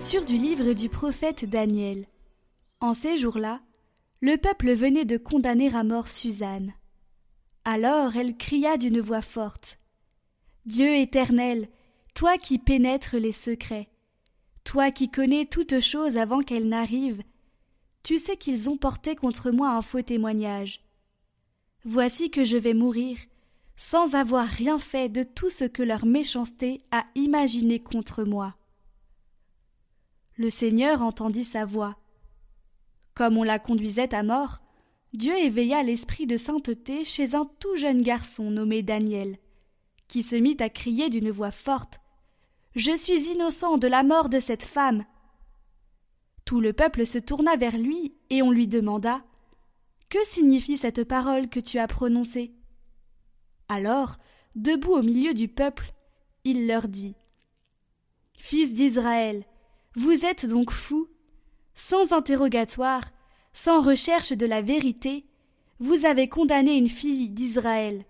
Lecture du livre du prophète Daniel. En ces jours-là, le peuple venait de condamner à mort Suzanne. Alors elle cria d'une voix forte. Dieu éternel, toi qui pénètres les secrets, toi qui connais toutes choses avant qu'elles n'arrivent, tu sais qu'ils ont porté contre moi un faux témoignage. Voici que je vais mourir, sans avoir rien fait de tout ce que leur méchanceté a imaginé contre moi. Le Seigneur entendit sa voix. Comme on la conduisait à mort, Dieu éveilla l'esprit de sainteté chez un tout jeune garçon nommé Daniel, qui se mit à crier d'une voix forte. Je suis innocent de la mort de cette femme. Tout le peuple se tourna vers lui, et on lui demanda. Que signifie cette parole que tu as prononcée? Alors, debout au milieu du peuple, il leur dit Fils d'Israël, vous êtes donc fous Sans interrogatoire, sans recherche de la vérité, vous avez condamné une fille d'Israël.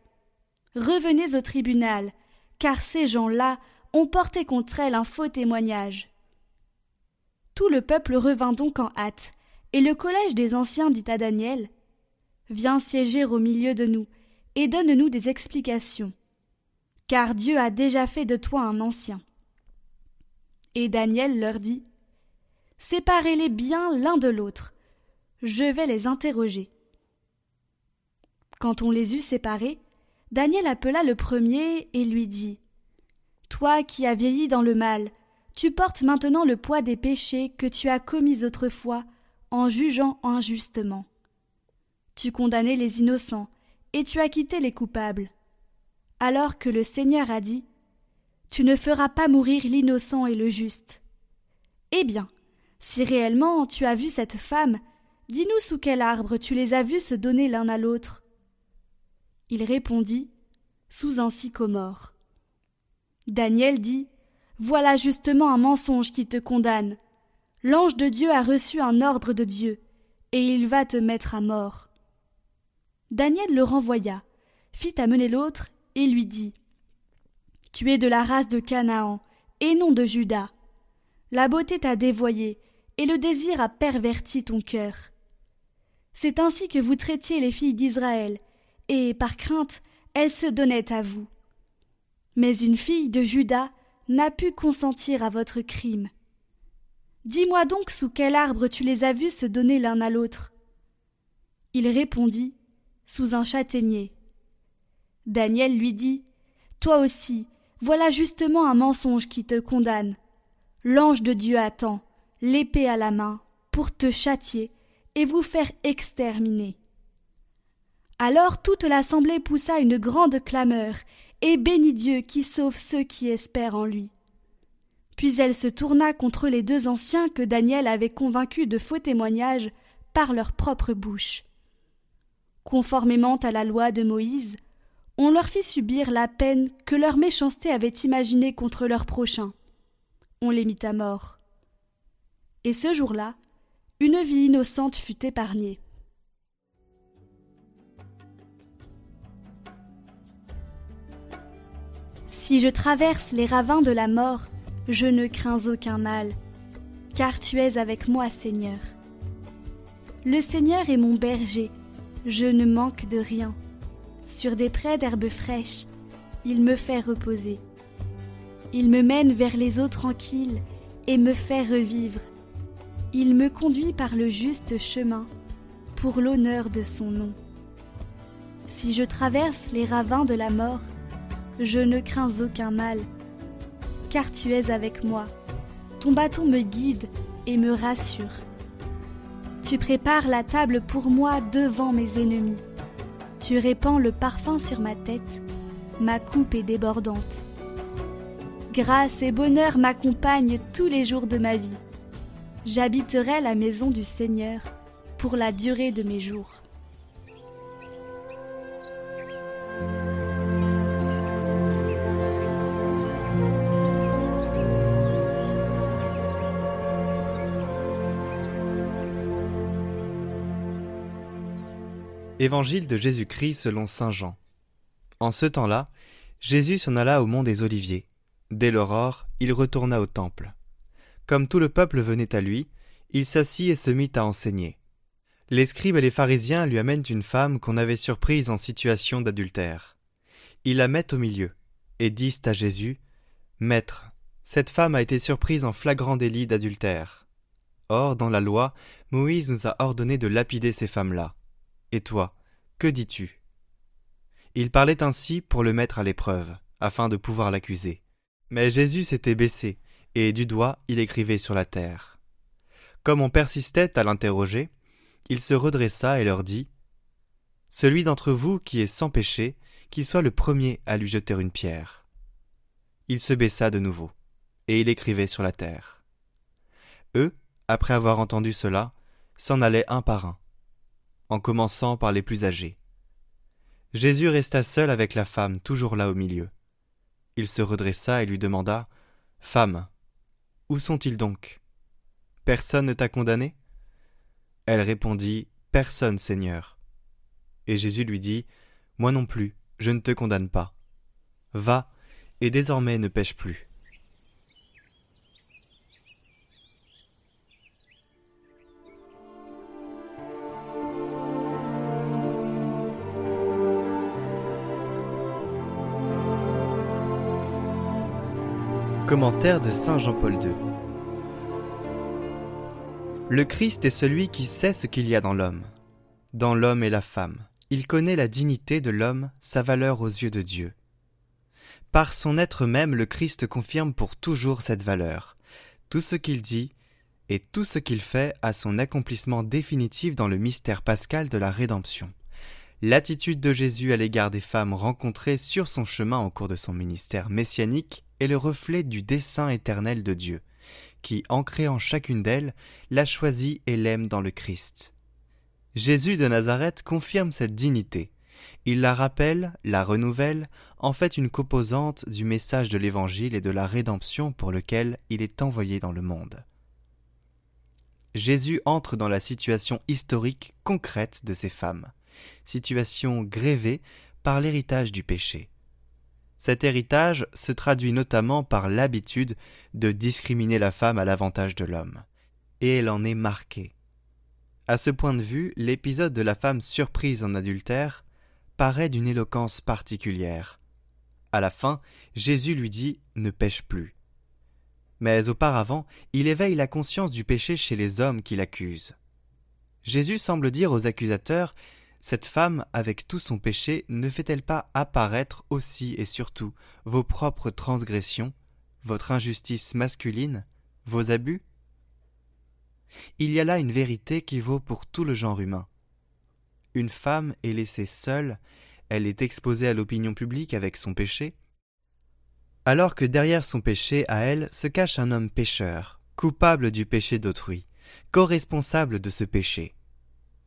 Revenez au tribunal, car ces gens-là ont porté contre elle un faux témoignage. Tout le peuple revint donc en hâte, et le collège des anciens dit à Daniel Viens siéger au milieu de nous, et donne-nous des explications. Car Dieu a déjà fait de toi un ancien. Et Daniel leur dit Séparez-les bien l'un de l'autre. Je vais les interroger. Quand on les eut séparés, Daniel appela le premier et lui dit Toi qui as vieilli dans le mal, tu portes maintenant le poids des péchés que tu as commis autrefois en jugeant injustement. Tu condamnais les innocents et tu as quitté les coupables. Alors que le Seigneur a dit Tu ne feras pas mourir l'innocent et le juste. Eh bien, si réellement tu as vu cette femme, dis-nous sous quel arbre tu les as vus se donner l'un à l'autre. Il répondit Sous un sycomore. Daniel dit Voilà justement un mensonge qui te condamne. L'ange de Dieu a reçu un ordre de Dieu, et il va te mettre à mort. Daniel le renvoya, fit amener l'autre, et lui dit Tu es de la race de Canaan, et non de Juda. La beauté t'a dévoyé, et le désir a perverti ton cœur. C'est ainsi que vous traitiez les filles d'Israël, et, par crainte, elles se donnaient à vous. Mais une fille de Juda n'a pu consentir à votre crime. Dis-moi donc sous quel arbre tu les as vus se donner l'un à l'autre. Il répondit sous un châtaignier. Daniel lui dit Toi aussi, voilà justement un mensonge qui te condamne. L'ange de Dieu attend, l'épée à la main, pour te châtier et vous faire exterminer. Alors toute l'assemblée poussa une grande clameur et bénit Dieu qui sauve ceux qui espèrent en lui. Puis elle se tourna contre les deux anciens que Daniel avait convaincus de faux témoignages par leur propre bouche. Conformément à la loi de Moïse, on leur fit subir la peine que leur méchanceté avait imaginée contre leur prochain. On les mit à mort. Et ce jour-là, une vie innocente fut épargnée. Si je traverse les ravins de la mort, je ne crains aucun mal, car tu es avec moi, Seigneur. Le Seigneur est mon berger, je ne manque de rien. Sur des prés d'herbes fraîches, il me fait reposer. Il me mène vers les eaux tranquilles et me fait revivre. Il me conduit par le juste chemin, pour l'honneur de son nom. Si je traverse les ravins de la mort, je ne crains aucun mal, car tu es avec moi. Ton bâton me guide et me rassure. Tu prépares la table pour moi devant mes ennemis. Tu répands le parfum sur ma tête. Ma coupe est débordante. Grâce et bonheur m'accompagnent tous les jours de ma vie. J'habiterai la maison du Seigneur pour la durée de mes jours. Évangile de Jésus-Christ selon Saint Jean. En ce temps-là, Jésus s'en alla au mont des Oliviers. Dès l'aurore, il retourna au temple. Comme tout le peuple venait à lui, il s'assit et se mit à enseigner. Les scribes et les pharisiens lui amènent une femme qu'on avait surprise en situation d'adultère. Ils la mettent au milieu, et disent à Jésus, Maître, cette femme a été surprise en flagrant délit d'adultère. Or, dans la loi, Moïse nous a ordonné de lapider ces femmes-là. Et toi, que dis-tu? Il parlait ainsi pour le mettre à l'épreuve, afin de pouvoir l'accuser. Mais Jésus s'était baissé, et du doigt il écrivait sur la terre. Comme on persistait à l'interroger, il se redressa et leur dit Celui d'entre vous qui est sans péché, qu'il soit le premier à lui jeter une pierre. Il se baissa de nouveau, et il écrivait sur la terre. Eux, après avoir entendu cela, s'en allaient un par un, en commençant par les plus âgés. Jésus resta seul avec la femme, toujours là au milieu. Il se redressa et lui demanda Femme, où sont-ils donc? Personne ne t'a condamné? Elle répondit Personne, Seigneur. Et Jésus lui dit Moi non plus, je ne te condamne pas. Va, et désormais ne pêche plus. Commentaire de Saint Jean-Paul II le Christ est celui qui sait ce qu'il y a dans l'homme, dans l'homme et la femme. Il connaît la dignité de l'homme, sa valeur aux yeux de Dieu. Par son être même, le Christ confirme pour toujours cette valeur. Tout ce qu'il dit et tout ce qu'il fait a son accomplissement définitif dans le mystère pascal de la rédemption. L'attitude de Jésus à l'égard des femmes rencontrées sur son chemin au cours de son ministère messianique est le reflet du dessein éternel de Dieu qui, ancré en chacune d'elles, l'a choisie et l'aime dans le Christ. Jésus de Nazareth confirme cette dignité. Il la rappelle, la renouvelle, en fait une composante du message de l'Évangile et de la rédemption pour lequel il est envoyé dans le monde. Jésus entre dans la situation historique concrète de ces femmes, situation grévée par l'héritage du péché. Cet héritage se traduit notamment par l'habitude de discriminer la femme à l'avantage de l'homme. Et elle en est marquée. À ce point de vue, l'épisode de la femme surprise en adultère paraît d'une éloquence particulière. À la fin, Jésus lui dit Ne pêche plus. Mais auparavant, il éveille la conscience du péché chez les hommes qui l'accusent. Jésus semble dire aux accusateurs cette femme, avec tout son péché, ne fait-elle pas apparaître aussi et surtout vos propres transgressions, votre injustice masculine, vos abus? Il y a là une vérité qui vaut pour tout le genre humain. Une femme est laissée seule, elle est exposée à l'opinion publique avec son péché, alors que derrière son péché à elle se cache un homme pécheur, coupable du péché d'autrui, co-responsable de ce péché.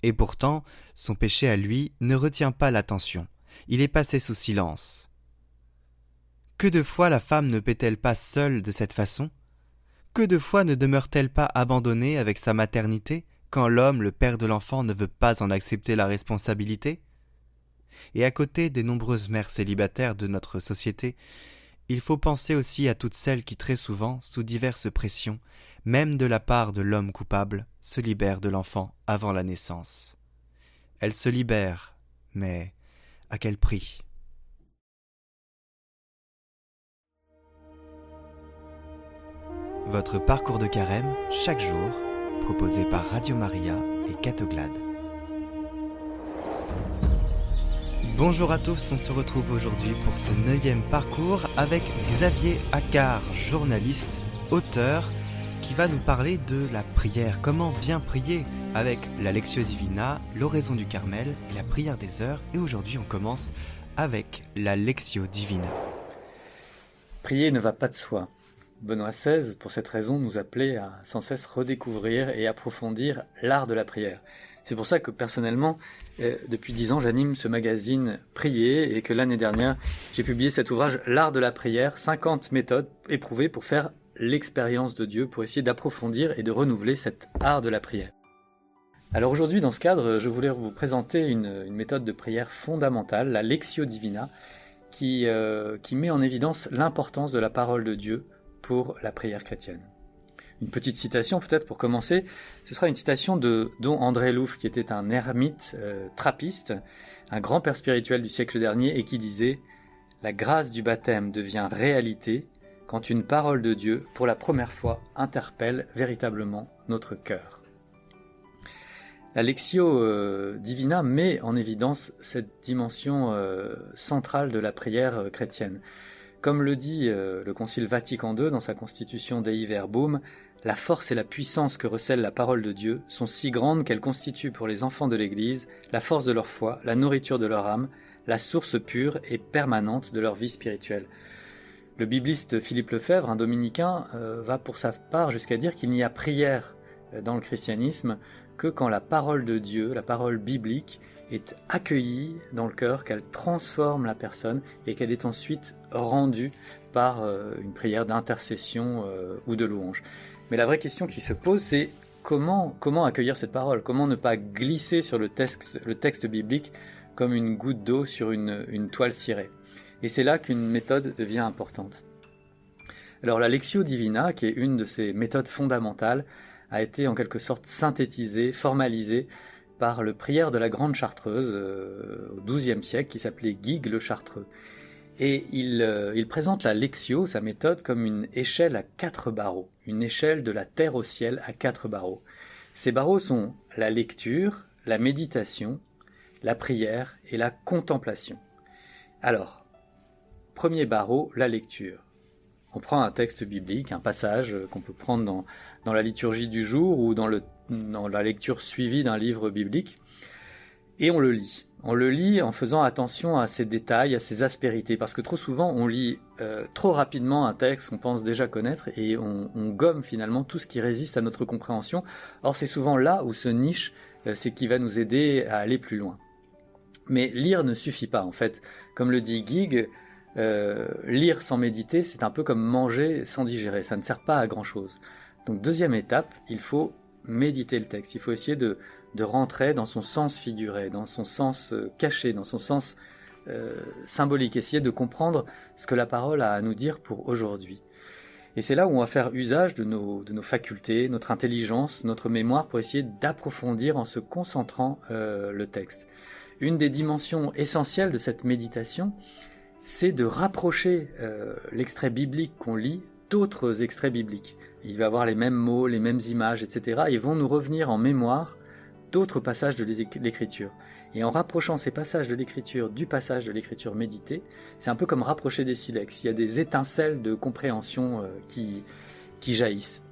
Et pourtant, son péché à lui ne retient pas l'attention. Il est passé sous silence. Que de fois la femme ne paie-t-elle pas seule de cette façon? Que de fois ne demeure-t-elle pas abandonnée avec sa maternité quand l'homme, le père de l'enfant, ne veut pas en accepter la responsabilité? Et à côté des nombreuses mères célibataires de notre société, il faut penser aussi à toutes celles qui très souvent, sous diverses pressions, même de la part de l'homme coupable, se libèrent de l'enfant avant la naissance. Elles se libèrent, mais à quel prix? Votre parcours de carême, chaque jour, proposé par Radio Maria et Catoglade. Bonjour à tous, on se retrouve aujourd'hui pour ce neuvième parcours avec Xavier Accard, journaliste, auteur, qui va nous parler de la prière, comment bien prier avec la Lectio Divina, l'oraison du Carmel et la prière des heures. Et aujourd'hui on commence avec la Lectio Divina. Prier ne va pas de soi. Benoît XVI, pour cette raison, nous appelait à sans cesse redécouvrir et approfondir l'art de la prière. C'est pour ça que personnellement, euh, depuis dix ans, j'anime ce magazine Prier et que l'année dernière, j'ai publié cet ouvrage L'art de la prière, 50 méthodes éprouvées pour faire l'expérience de Dieu, pour essayer d'approfondir et de renouveler cet art de la prière. Alors aujourd'hui, dans ce cadre, je voulais vous présenter une, méthode de prière fondamentale, la Lectio Divina, qui, euh, qui met en évidence l'importance de la parole de Dieu pour la prière chrétienne une petite citation peut-être pour commencer. Ce sera une citation de Don André Louf, qui était un ermite euh, trappiste, un grand père spirituel du siècle dernier, et qui disait La grâce du baptême devient réalité quand une parole de Dieu, pour la première fois, interpelle véritablement notre cœur. La Lectio euh, Divina met en évidence cette dimension euh, centrale de la prière chrétienne. Comme le dit le Concile Vatican II dans sa constitution Dei Verbum, la force et la puissance que recèle la parole de Dieu sont si grandes qu'elles constituent pour les enfants de l'Église la force de leur foi, la nourriture de leur âme, la source pure et permanente de leur vie spirituelle. Le bibliste Philippe Lefebvre, un dominicain, euh, va pour sa part jusqu'à dire qu'il n'y a prière euh, dans le christianisme que quand la parole de Dieu, la parole biblique, est accueillie dans le cœur, qu'elle transforme la personne et qu'elle est ensuite rendue par euh, une prière d'intercession ou de louange. Mais la vraie question qui se pose, c'est comment, accueillir cette parole? Comment ne pas glisser sur le texte, biblique comme une goutte d'eau sur une toile cirée? Et c'est là qu'une méthode devient importante. Alors la Lectio Divina, qui est une de ces méthodes fondamentales, a été en quelque sorte synthétisée, formalisée par le prière de la Grande Chartreuse euh, au XIIe siècle qui s'appelait Guigues le Chartreux. Et euh, il, présente la Lexio, sa méthode, comme une échelle à quatre barreaux, une échelle de la terre au ciel à quatre barreaux. Ces barreaux sont la lecture, la méditation, la prière et la contemplation. Alors, premier barreau, la lecture. On prend un texte biblique, un passage qu'on peut prendre dans, la liturgie du jour ou dans, la lecture suivie d'un livre biblique, et on le lit. On le lit en faisant attention à ces détails, à ces aspérités, parce que trop souvent on lit euh, trop rapidement un texte qu'on pense déjà connaître et on, gomme finalement tout ce qui résiste à notre compréhension. Or c'est souvent là où se niche euh, ce qui va nous aider à aller plus loin. Mais lire ne suffit pas en fait. Comme le dit Gig, euh, lire sans méditer, c'est un peu comme manger sans digérer, ça ne sert pas à grand chose. Donc deuxième étape, il faut méditer le texte, il faut essayer de rentrer dans son sens figuré, dans son sens euh, caché, dans son sens euh, symbolique, essayer de comprendre ce que la parole a à nous dire pour aujourd'hui. Et c'est là où on va faire usage de nos, facultés, notre intelligence, notre mémoire pour essayer d'approfondir en se concentrant le texte. Une des dimensions essentielles de cette méditation, c'est de rapprocher l'extrait biblique qu'on lit d'autres extraits bibliques. Il va avoir les mêmes mots, les mêmes images, etc. Ils vont nous revenir en mémoire d'autres passages de l'écriture. Et en rapprochant ces passages de l'écriture du passage de l'écriture méditée, c'est un peu comme rapprocher des silex. Il y a des étincelles de compréhension euh, qui jaillissent.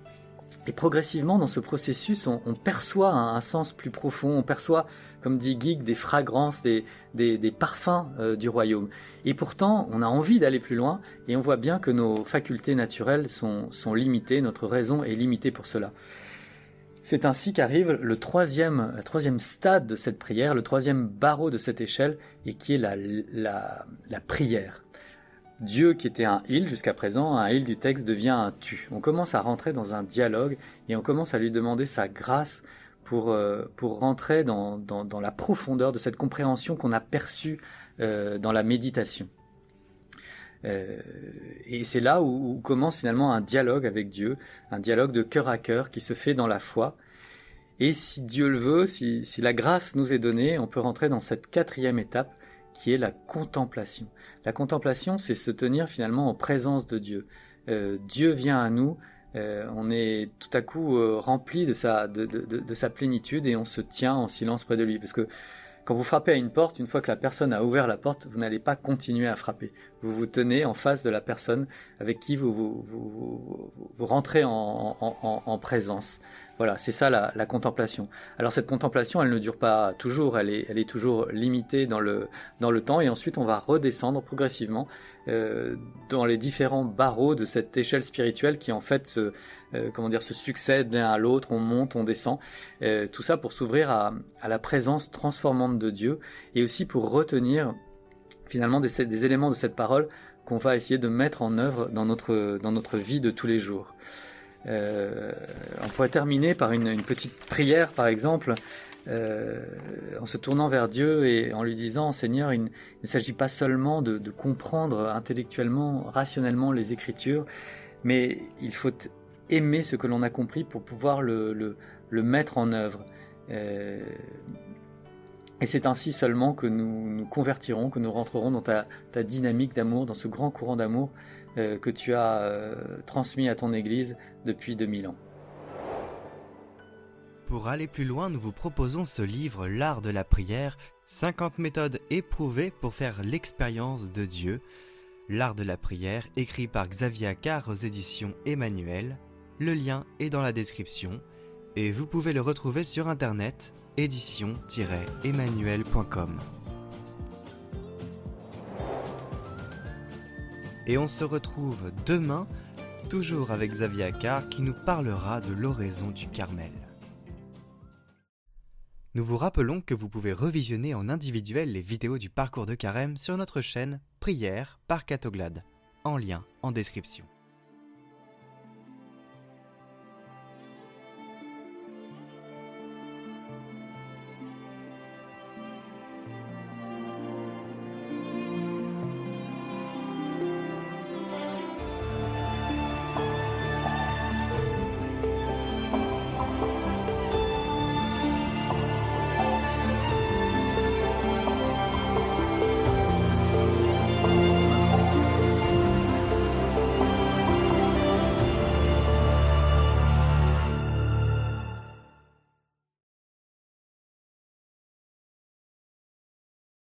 Et progressivement, dans ce processus, on, perçoit un, sens plus profond, on perçoit, comme dit Geek, des fragrances, des, parfums euh, du royaume. Et pourtant, on a envie d'aller plus loin, et on voit bien que nos facultés naturelles sont, limitées, notre raison est limitée pour cela. C'est ainsi qu'arrive le troisième, troisième stade de cette prière, le troisième barreau de cette échelle, et qui est la, prière. Dieu qui était un il jusqu'à présent, un il du texte devient un tu. On commence à rentrer dans un dialogue et on commence à lui demander sa grâce pour, euh, pour rentrer dans, dans, la profondeur de cette compréhension qu'on a perçue euh, dans la méditation. Euh, et c'est là où, commence finalement un dialogue avec Dieu, un dialogue de cœur à cœur qui se fait dans la foi. Et si Dieu le veut, si, la grâce nous est donnée, on peut rentrer dans cette quatrième étape qui est la contemplation. La contemplation, c'est se tenir finalement en présence de Dieu. Euh, Dieu vient à nous, euh, on est tout à coup rempli de sa, de, de, sa plénitude et on se tient en silence près de lui. Parce que quand vous frappez à une porte, une fois que la personne a ouvert la porte, vous n'allez pas continuer à frapper. Vous vous tenez en face de la personne avec qui vous, vous, vous, vous rentrez en, en, en, présence. Voilà, c'est ça la, la, contemplation. Alors cette contemplation, elle ne dure pas toujours, elle est, toujours limitée dans le, temps et ensuite on va redescendre progressivement euh, dans les différents barreaux de cette échelle spirituelle qui en fait se, euh, succèdent l'un à l'autre, on monte, on descend. Euh, tout ça pour s'ouvrir à, la présence transformante de Dieu et aussi pour retenir finalement des, éléments de cette parole qu'on va essayer de mettre en œuvre dans notre vie de tous les jours. Euh, on pourrait terminer par une, petite prière, par exemple, euh, en se tournant vers Dieu et en lui disant, Seigneur, il, ne s'agit pas seulement de, comprendre intellectuellement, rationnellement les Écritures, mais il faut aimer ce que l'on a compris pour pouvoir le, mettre en œuvre. Euh, et c'est ainsi seulement que nous nous convertirons, que nous rentrerons dans ta dynamique d'amour, dans ce grand courant d'amour euh, que tu as euh, transmis à ton Église depuis 2000 ans. Pour aller plus loin, nous vous proposons ce livre L'art de la prière, 50 méthodes éprouvées pour faire l'expérience de Dieu. L'art de la prière, écrit par Xavier Accard aux éditions Emmanuel. Le lien est dans la description et vous pouvez le retrouver sur internet édition-emmanuel.com. Et on se retrouve demain, toujours avec Xavier Accard qui nous parlera de l'oraison du Carmel. Nous vous rappelons que vous pouvez revisionner en individuel les vidéos du parcours de carême sur notre chaîne Prière par Catoglade, en lien en description.